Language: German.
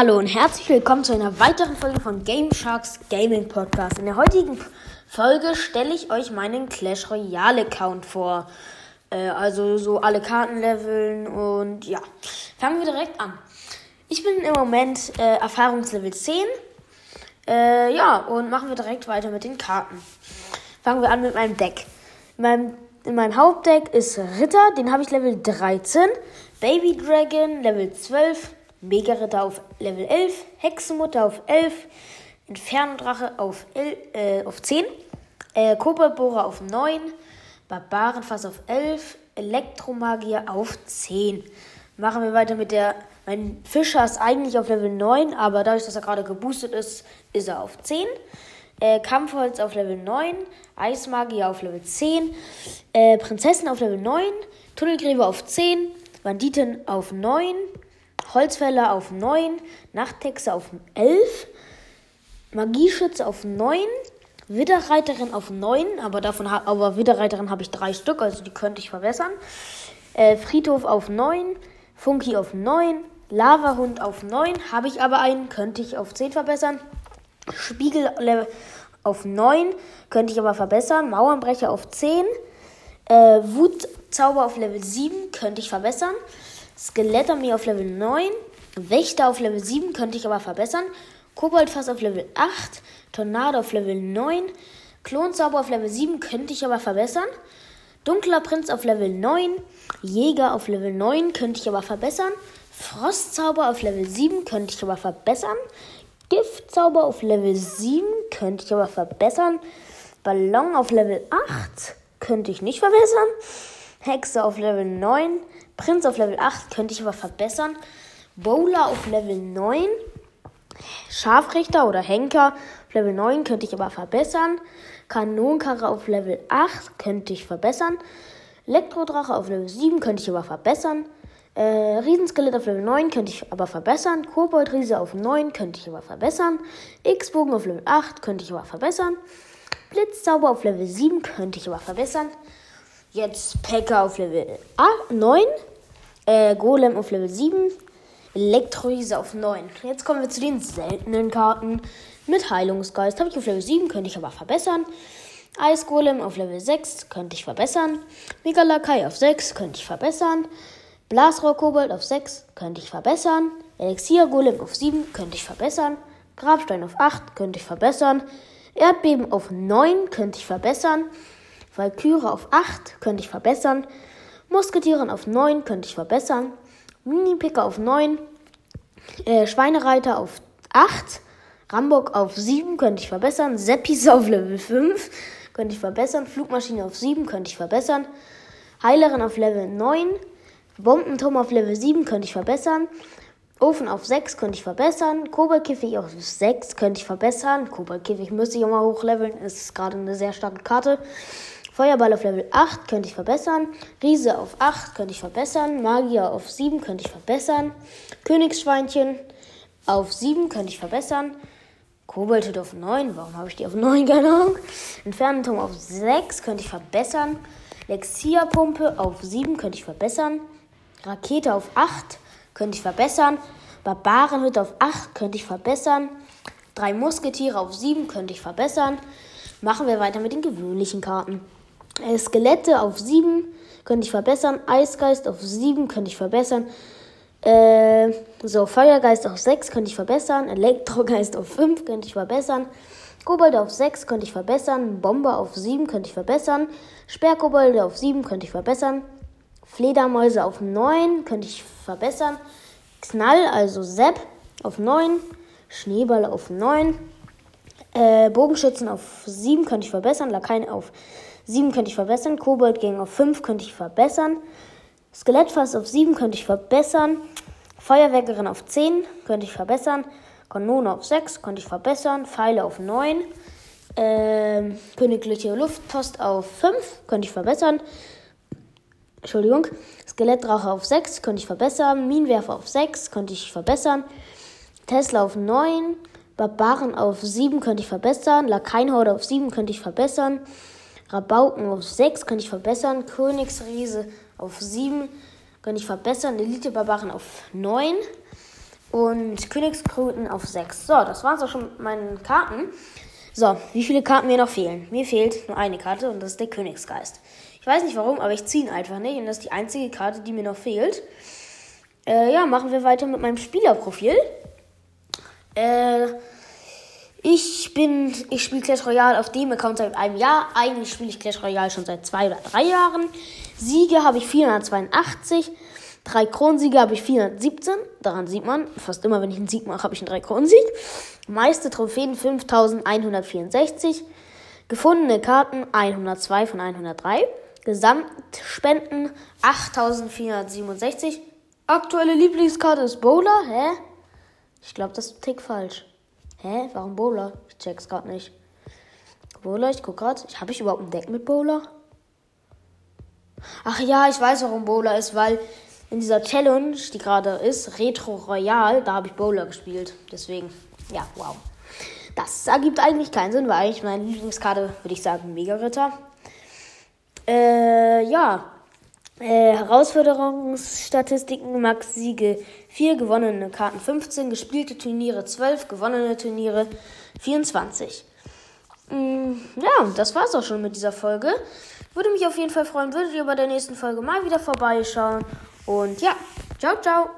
Hallo und herzlich willkommen zu einer weiteren Folge von Game Sharks Gaming Podcast. In der heutigen Folge stelle ich euch meinen Clash Royale Account vor. Äh, also so alle Karten leveln und ja. Fangen wir direkt an. Ich bin im Moment äh, Erfahrungslevel 10. Äh, ja, und machen wir direkt weiter mit den Karten. Fangen wir an mit meinem Deck. In meinem, in meinem Hauptdeck ist Ritter, den habe ich Level 13. Baby Dragon Level 12. Mega-Ritter auf Level 11, Hexenmutter auf 11, Infernodrache auf, äh, auf 10, äh, Koboldbohrer auf 9, Barbarenfass auf 11, Elektromagier auf 10. Machen wir weiter mit der. Mein Fischer ist eigentlich auf Level 9, aber dadurch, dass er gerade geboostet ist, ist er auf 10. Äh, Kampfholz auf Level 9, Eismagier auf Level 10, äh, Prinzessin auf Level 9, Tunnelgräber auf 10, Banditin auf 9, Holzfäller auf 9, Nachthexe auf 11, Magieschütze auf 9, Widderreiterin auf 9, aber davon aber Widderreiterin habe ich drei Stück, also die könnte ich verbessern. Äh, Friedhof auf 9, Funky auf 9, Lavahund auf 9, habe ich aber einen, könnte ich auf 10 verbessern. Spiegel auf 9, könnte ich aber verbessern. Mauernbrecher auf 10, äh, Wutzauber auf Level 7, könnte ich verbessern. Skelettarmee auf Level 9. Wächter auf Level 7 könnte ich aber verbessern. Koboldfass auf Level 8. Tornado auf Level 9. Klonzauber auf Level 7 könnte ich aber verbessern. Dunkler Prinz auf Level 9. Jäger auf Level 9 könnte ich aber verbessern. Frostzauber auf Level 7 könnte ich aber verbessern. Giftzauber auf Level 7 könnte ich aber verbessern. Ballon auf Level 8 könnte ich nicht verbessern. Hexe auf Level 9 Prinz auf Level 8 könnte ich aber verbessern. Bowler auf Level 9. Scharfrichter oder Henker auf Level 9 könnte ich aber verbessern. Kanonenkarre auf Level 8 könnte ich verbessern. Elektrodrache auf Level 7 könnte ich aber verbessern. Äh, Riesenskelett auf Level 9 könnte ich aber verbessern. Koboldriese auf 9 könnte ich aber verbessern. X-Bogen auf Level 8 könnte ich aber verbessern. Blitzzauber auf Level 7 könnte ich aber verbessern. Jetzt Packer auf Level 8, 9. Äh, Golem auf Level 7. Elektroise auf 9. Jetzt kommen wir zu den seltenen Karten. Mit Heilungsgeist habe ich auf Level 7, könnte ich aber verbessern. Eisgolem auf Level 6 könnte ich verbessern. Megalakai auf 6 könnte ich verbessern. Blasrohrkobold auf 6 könnte ich verbessern. Elixiergolem auf 7 könnte ich verbessern. Grabstein auf 8 könnte ich verbessern. Erdbeben auf 9 könnte ich verbessern. Valkyrie auf 8 könnte ich verbessern. Musketieren auf 9 könnte ich verbessern. Mini-Picker auf 9. Äh, Schweinereiter auf 8. Rambock auf 7 könnte ich verbessern. Seppis auf Level 5 könnte ich verbessern. Flugmaschine auf 7 könnte ich verbessern. Heilerin auf Level 9. Bombenturm auf Level 7 könnte ich verbessern. Ofen auf 6 könnte ich verbessern. Koboldkäfig auf 6 könnte ich verbessern. Koboldkäfig müsste ich mal hochleveln. Ist gerade eine sehr starke Karte. Feuerball auf Level 8 könnte ich verbessern. Riese auf 8 könnte ich verbessern. Magier auf 7 könnte ich verbessern. Königsschweinchen auf 7 könnte ich verbessern. Kobold auf 9. Warum habe ich die auf 9? Keine Ahnung. Entfernenturm auf 6 könnte ich verbessern. Lexia-Pumpe auf 7 könnte ich verbessern. Rakete auf 8 könnte ich verbessern. Barbarenhütte auf 8 könnte ich verbessern. Drei Musketiere auf 7 könnte ich verbessern. Machen wir weiter mit den gewöhnlichen Karten. Äh, Skelette auf 7 könnte ich verbessern. Eisgeist auf 7 könnte ich verbessern. Äh, so, Feuergeist auf 6 könnte ich verbessern. Elektrogeist auf 5 könnte ich verbessern. Kobolde auf 6 könnte ich verbessern. Bomber auf 7 könnte ich verbessern. Sperrkobolde auf 7 könnte ich verbessern. Fledermäuse auf 9 könnte ich verbessern. Knall, also Sepp, auf 9. Schneeball auf 9. Äh, Bogenschützen auf 7 könnte ich verbessern. Lakaien auf 7 könnte ich verbessern. Koboldgang auf 5 könnte ich verbessern. Skelettfass auf 7 könnte ich verbessern. Feuerwerkerin auf 10 könnte ich verbessern. Kanone auf 6 könnte ich verbessern. Pfeile auf 9. Ähm, Königliche Luftpost auf 5 könnte ich verbessern. Entschuldigung. Skelettdrache auf 6 könnte ich verbessern. Minenwerfer auf 6 könnte ich verbessern. Tesla auf 9. Barbaren auf 7 könnte ich verbessern. Lakaienhorde auf 7 könnte ich verbessern. Rabauken auf 6 kann ich verbessern. Königsriese auf 7 kann ich verbessern. Elite-Barbaren auf 9. Und Königskröten auf 6. So, das waren auch schon mit meinen Karten. So, wie viele Karten mir noch fehlen? Mir fehlt nur eine Karte und das ist der Königsgeist. Ich weiß nicht warum, aber ich ziehe ihn einfach nicht und das ist die einzige Karte, die mir noch fehlt. Äh, ja, machen wir weiter mit meinem Spielerprofil. Äh, ich bin, ich spiele Clash Royale auf dem Account seit einem Jahr. Eigentlich spiele ich Clash Royale schon seit zwei oder drei Jahren. Siege habe ich 482. Drei Kronensiege habe ich 417. Daran sieht man, fast immer, wenn ich einen Sieg mache, habe ich einen drei Kronensieg. Meiste Trophäen 5164. Gefundene Karten 102 von 103. Gesamtspenden 8467. Aktuelle Lieblingskarte ist Bowler. Hä? Ich glaube, das ist ein Tick falsch. Hä? Warum Bowler? Ich check's gerade nicht. Bowler, ich guck gerade. Habe ich überhaupt ein Deck mit Bowler? Ach ja, ich weiß, warum Bowler ist, weil in dieser Challenge, die gerade ist, Retro Royal, da habe ich Bowler gespielt. Deswegen, ja, wow. Das ergibt eigentlich keinen Sinn, weil eigentlich meine Lieblingskarte, würde ich sagen, Mega Ritter. Äh, ja. Äh, Herausforderungsstatistiken, Max Siege 4, gewonnene Karten 15, gespielte Turniere 12, gewonnene Turniere 24. Mm, ja, das war's auch schon mit dieser Folge. Würde mich auf jeden Fall freuen, würdet ihr bei der nächsten Folge mal wieder vorbeischauen. Und ja, ciao, ciao.